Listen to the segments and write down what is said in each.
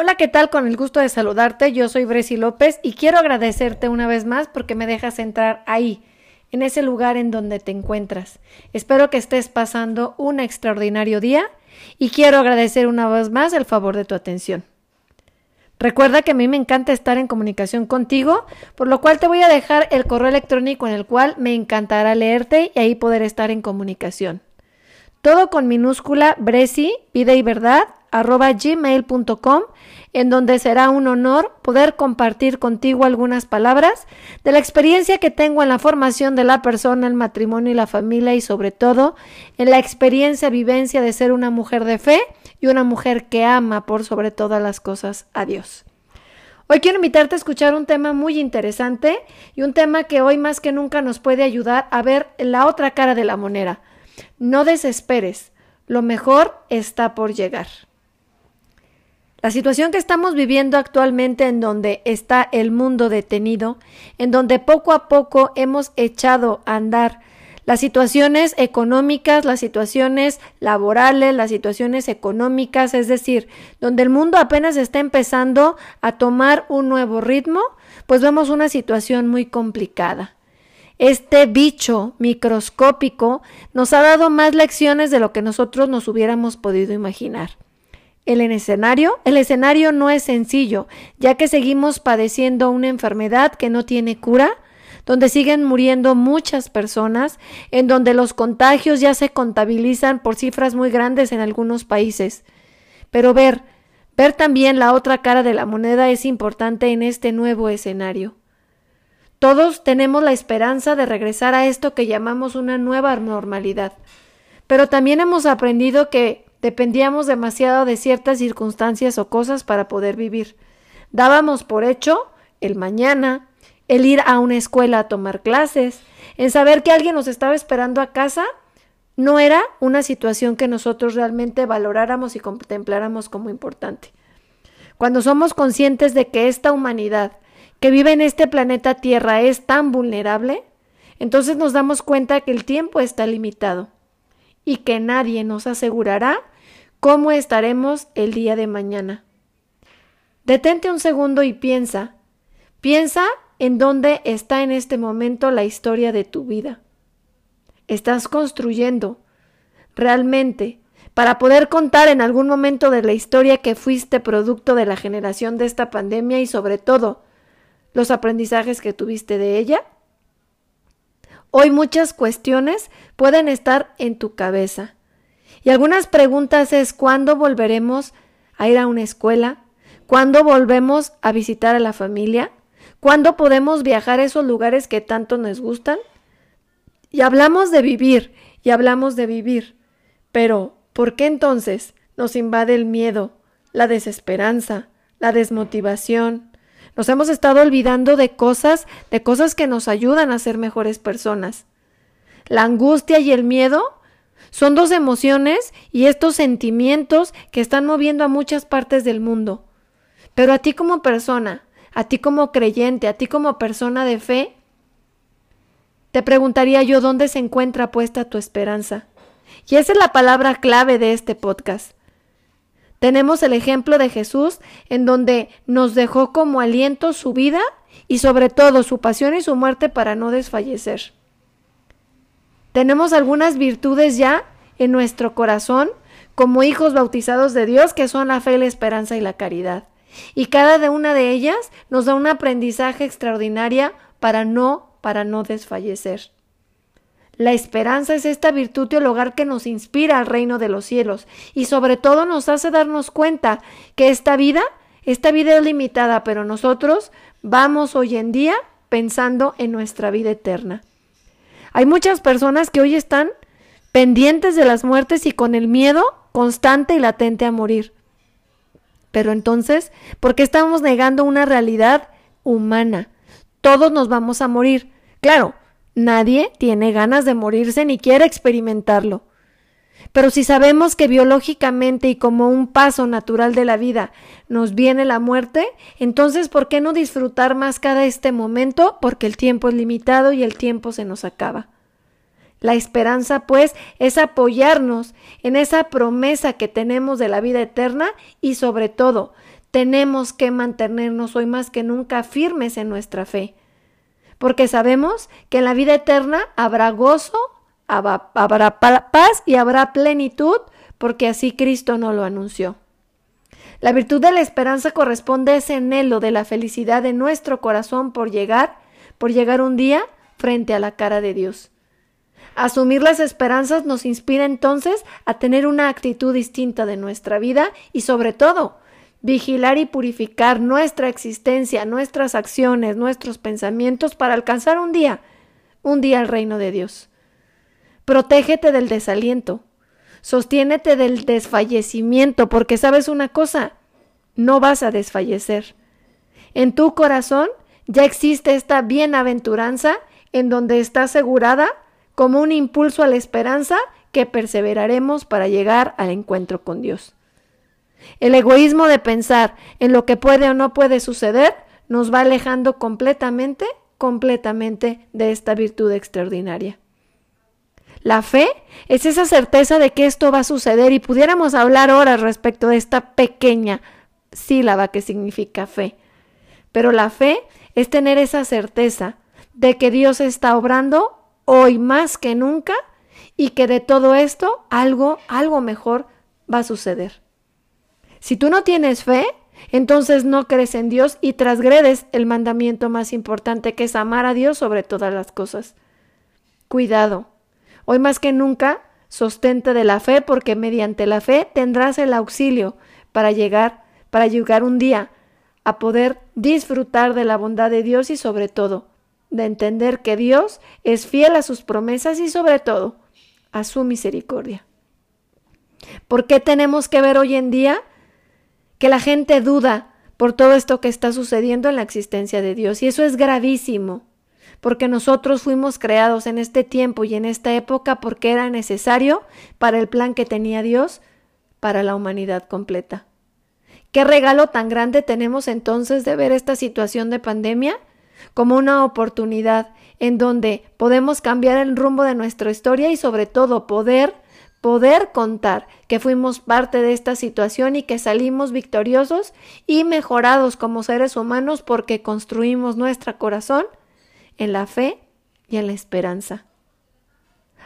Hola, ¿qué tal? Con el gusto de saludarte, yo soy Bresi López y quiero agradecerte una vez más porque me dejas entrar ahí, en ese lugar en donde te encuentras. Espero que estés pasando un extraordinario día y quiero agradecer una vez más el favor de tu atención. Recuerda que a mí me encanta estar en comunicación contigo, por lo cual te voy a dejar el correo electrónico en el cual me encantará leerte y ahí poder estar en comunicación. Todo con minúscula Bresi, vida y verdad, gmail.com, en donde será un honor poder compartir contigo algunas palabras de la experiencia que tengo en la formación de la persona, el matrimonio y la familia y sobre todo en la experiencia, vivencia de ser una mujer de fe y una mujer que ama por sobre todas las cosas a Dios. Hoy quiero invitarte a escuchar un tema muy interesante y un tema que hoy más que nunca nos puede ayudar a ver la otra cara de la moneda. No desesperes, lo mejor está por llegar. La situación que estamos viviendo actualmente en donde está el mundo detenido, en donde poco a poco hemos echado a andar las situaciones económicas, las situaciones laborales, las situaciones económicas, es decir, donde el mundo apenas está empezando a tomar un nuevo ritmo, pues vemos una situación muy complicada. Este bicho microscópico nos ha dado más lecciones de lo que nosotros nos hubiéramos podido imaginar el escenario? El escenario no es sencillo, ya que seguimos padeciendo una enfermedad que no tiene cura, donde siguen muriendo muchas personas, en donde los contagios ya se contabilizan por cifras muy grandes en algunos países. Pero ver, ver también la otra cara de la moneda es importante en este nuevo escenario. Todos tenemos la esperanza de regresar a esto que llamamos una nueva normalidad, pero también hemos aprendido que Dependíamos demasiado de ciertas circunstancias o cosas para poder vivir. Dábamos por hecho el mañana, el ir a una escuela a tomar clases, en saber que alguien nos estaba esperando a casa, no era una situación que nosotros realmente valoráramos y contempláramos como importante. Cuando somos conscientes de que esta humanidad que vive en este planeta Tierra es tan vulnerable, entonces nos damos cuenta que el tiempo está limitado y que nadie nos asegurará cómo estaremos el día de mañana. Detente un segundo y piensa, piensa en dónde está en este momento la historia de tu vida. Estás construyendo realmente para poder contar en algún momento de la historia que fuiste producto de la generación de esta pandemia y sobre todo los aprendizajes que tuviste de ella? Hoy muchas cuestiones pueden estar en tu cabeza. Y algunas preguntas es ¿cuándo volveremos a ir a una escuela? ¿Cuándo volvemos a visitar a la familia? ¿Cuándo podemos viajar a esos lugares que tanto nos gustan? Y hablamos de vivir, y hablamos de vivir. Pero, ¿por qué entonces nos invade el miedo, la desesperanza, la desmotivación, nos hemos estado olvidando de cosas, de cosas que nos ayudan a ser mejores personas. La angustia y el miedo son dos emociones y estos sentimientos que están moviendo a muchas partes del mundo. Pero a ti como persona, a ti como creyente, a ti como persona de fe, te preguntaría yo dónde se encuentra puesta tu esperanza. Y esa es la palabra clave de este podcast. Tenemos el ejemplo de Jesús en donde nos dejó como aliento su vida y sobre todo su pasión y su muerte para no desfallecer. Tenemos algunas virtudes ya en nuestro corazón como hijos bautizados de Dios que son la fe, la esperanza y la caridad. Y cada una de ellas nos da un aprendizaje extraordinario para no para no desfallecer. La esperanza es esta virtud hogar que nos inspira al reino de los cielos y sobre todo nos hace darnos cuenta que esta vida, esta vida es limitada, pero nosotros vamos hoy en día pensando en nuestra vida eterna. Hay muchas personas que hoy están pendientes de las muertes y con el miedo constante y latente a morir. Pero entonces, ¿por qué estamos negando una realidad humana? Todos nos vamos a morir. Claro, Nadie tiene ganas de morirse ni quiere experimentarlo. Pero si sabemos que biológicamente y como un paso natural de la vida nos viene la muerte, entonces ¿por qué no disfrutar más cada este momento? Porque el tiempo es limitado y el tiempo se nos acaba. La esperanza, pues, es apoyarnos en esa promesa que tenemos de la vida eterna y sobre todo tenemos que mantenernos hoy más que nunca firmes en nuestra fe, porque sabemos que en la vida eterna habrá gozo, habrá paz y habrá plenitud, porque así Cristo nos lo anunció. La virtud de la esperanza corresponde a ese anhelo de la felicidad de nuestro corazón por llegar, por llegar un día frente a la cara de Dios. Asumir las esperanzas nos inspira entonces a tener una actitud distinta de nuestra vida y sobre todo vigilar y purificar nuestra existencia, nuestras acciones, nuestros pensamientos para alcanzar un día, un día al reino de Dios. Protégete del desaliento, sostiénete del desfallecimiento, porque sabes una cosa, no vas a desfallecer. En tu corazón ya existe esta bienaventuranza en donde está asegurada como un impulso a la esperanza que perseveraremos para llegar al encuentro con Dios. El egoísmo de pensar en lo que puede o no puede suceder nos va alejando completamente, completamente de esta virtud extraordinaria. La fe es esa certeza de que esto va a suceder y pudiéramos hablar horas respecto de esta pequeña sílaba que significa fe. Pero la fe es tener esa certeza de que Dios está obrando hoy más que nunca y que de todo esto algo, algo mejor va a suceder. Si tú no tienes fe, entonces no crees en Dios y trasgredes el mandamiento más importante que es amar a Dios sobre todas las cosas. Cuidado. Hoy más que nunca, sostente de la fe porque mediante la fe tendrás el auxilio para llegar, para llegar un día a poder disfrutar de la bondad de Dios y sobre todo de entender que Dios es fiel a sus promesas y sobre todo a su misericordia. ¿Por qué tenemos que ver hoy en día que la gente duda por todo esto que está sucediendo en la existencia de Dios. Y eso es gravísimo, porque nosotros fuimos creados en este tiempo y en esta época porque era necesario para el plan que tenía Dios para la humanidad completa. ¿Qué regalo tan grande tenemos entonces de ver esta situación de pandemia como una oportunidad en donde podemos cambiar el rumbo de nuestra historia y sobre todo poder poder contar que fuimos parte de esta situación y que salimos victoriosos y mejorados como seres humanos porque construimos nuestro corazón en la fe y en la esperanza.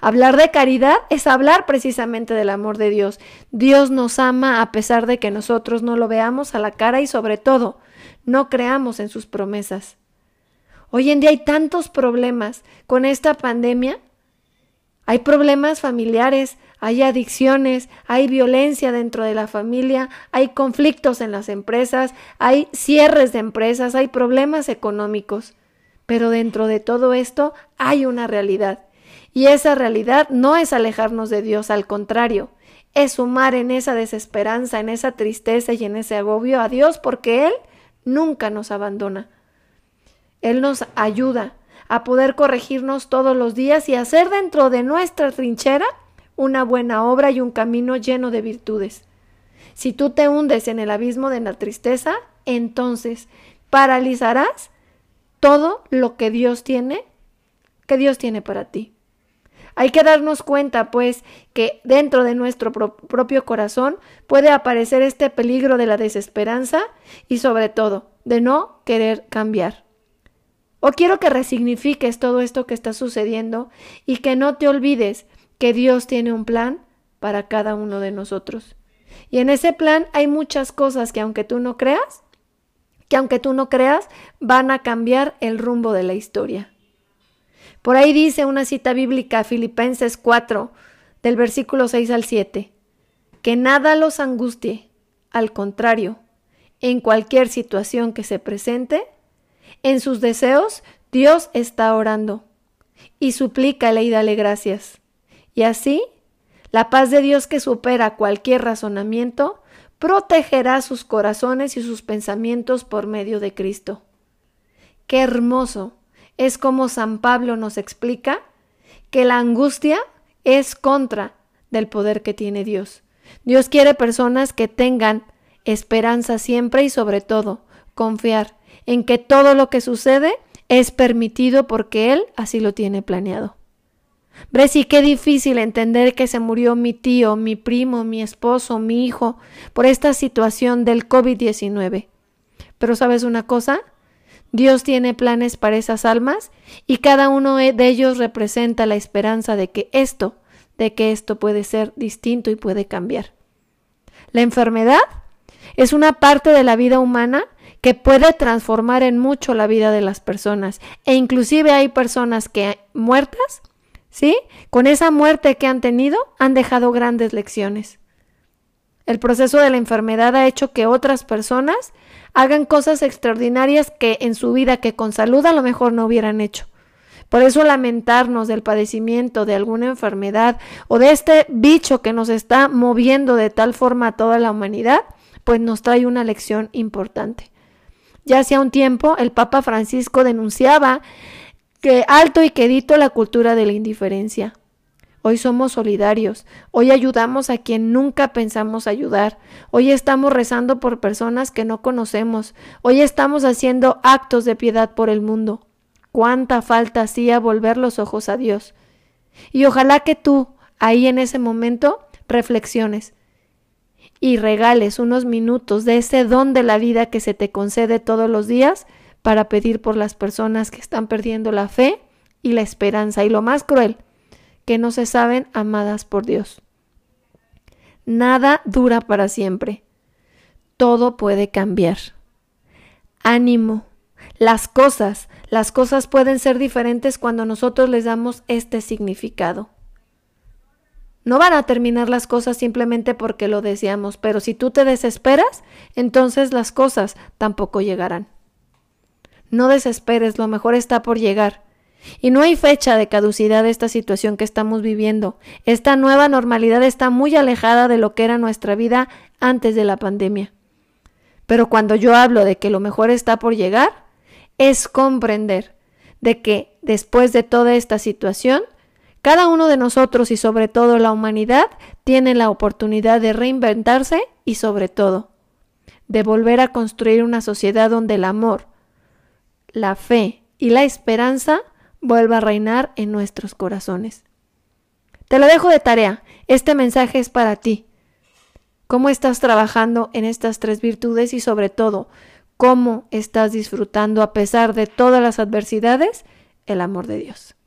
Hablar de caridad es hablar precisamente del amor de Dios. Dios nos ama a pesar de que nosotros no lo veamos a la cara y sobre todo no creamos en sus promesas. Hoy en día hay tantos problemas con esta pandemia. Hay problemas familiares, hay adicciones, hay violencia dentro de la familia, hay conflictos en las empresas, hay cierres de empresas, hay problemas económicos. Pero dentro de todo esto hay una realidad. Y esa realidad no es alejarnos de Dios, al contrario, es sumar en esa desesperanza, en esa tristeza y en ese agobio a Dios porque Él nunca nos abandona. Él nos ayuda a poder corregirnos todos los días y hacer dentro de nuestra trinchera una buena obra y un camino lleno de virtudes. Si tú te hundes en el abismo de la tristeza, entonces paralizarás todo lo que Dios tiene, que Dios tiene para ti. Hay que darnos cuenta, pues, que dentro de nuestro propio corazón puede aparecer este peligro de la desesperanza y sobre todo de no querer cambiar. O quiero que resignifiques todo esto que está sucediendo y que no te olvides que Dios tiene un plan para cada uno de nosotros. Y en ese plan hay muchas cosas que aunque tú no creas, que aunque tú no creas, van a cambiar el rumbo de la historia. Por ahí dice una cita bíblica, Filipenses 4, del versículo 6 al 7, que nada los angustie, al contrario, en cualquier situación que se presente, en sus deseos Dios está orando y suplícale y dale gracias y así, la paz de Dios que supera cualquier razonamiento protegerá sus corazones y sus pensamientos por medio de Cristo. Qué hermoso es como San Pablo nos explica que la angustia es contra del poder que tiene Dios. Dios quiere personas que tengan esperanza siempre y sobre todo confiar en que todo lo que sucede es permitido porque Él así lo tiene planeado. Bresi, qué difícil entender que se murió mi tío, mi primo, mi esposo, mi hijo, por esta situación del COVID-19. Pero sabes una cosa? Dios tiene planes para esas almas y cada uno de ellos representa la esperanza de que esto, de que esto puede ser distinto y puede cambiar. La enfermedad es una parte de la vida humana que puede transformar en mucho la vida de las personas e inclusive hay personas que muertas, ¿sí? Con esa muerte que han tenido han dejado grandes lecciones. El proceso de la enfermedad ha hecho que otras personas hagan cosas extraordinarias que en su vida que con salud a lo mejor no hubieran hecho. Por eso lamentarnos del padecimiento de alguna enfermedad o de este bicho que nos está moviendo de tal forma a toda la humanidad, pues nos trae una lección importante. Ya hacía un tiempo el Papa Francisco denunciaba que alto y quedito la cultura de la indiferencia. Hoy somos solidarios, hoy ayudamos a quien nunca pensamos ayudar, hoy estamos rezando por personas que no conocemos, hoy estamos haciendo actos de piedad por el mundo. Cuánta falta hacía volver los ojos a Dios. Y ojalá que tú, ahí en ese momento, reflexiones y regales unos minutos de ese don de la vida que se te concede todos los días para pedir por las personas que están perdiendo la fe y la esperanza y lo más cruel, que no se saben amadas por Dios. Nada dura para siempre. Todo puede cambiar. Ánimo. Las cosas, las cosas pueden ser diferentes cuando nosotros les damos este significado. No van a terminar las cosas simplemente porque lo deseamos, pero si tú te desesperas, entonces las cosas tampoco llegarán. No desesperes, lo mejor está por llegar. Y no hay fecha de caducidad de esta situación que estamos viviendo. Esta nueva normalidad está muy alejada de lo que era nuestra vida antes de la pandemia. Pero cuando yo hablo de que lo mejor está por llegar, es comprender de que después de toda esta situación, cada uno de nosotros y sobre todo la humanidad tiene la oportunidad de reinventarse y sobre todo de volver a construir una sociedad donde el amor, la fe y la esperanza vuelva a reinar en nuestros corazones. Te lo dejo de tarea. Este mensaje es para ti. ¿Cómo estás trabajando en estas tres virtudes y sobre todo, cómo estás disfrutando a pesar de todas las adversidades el amor de Dios?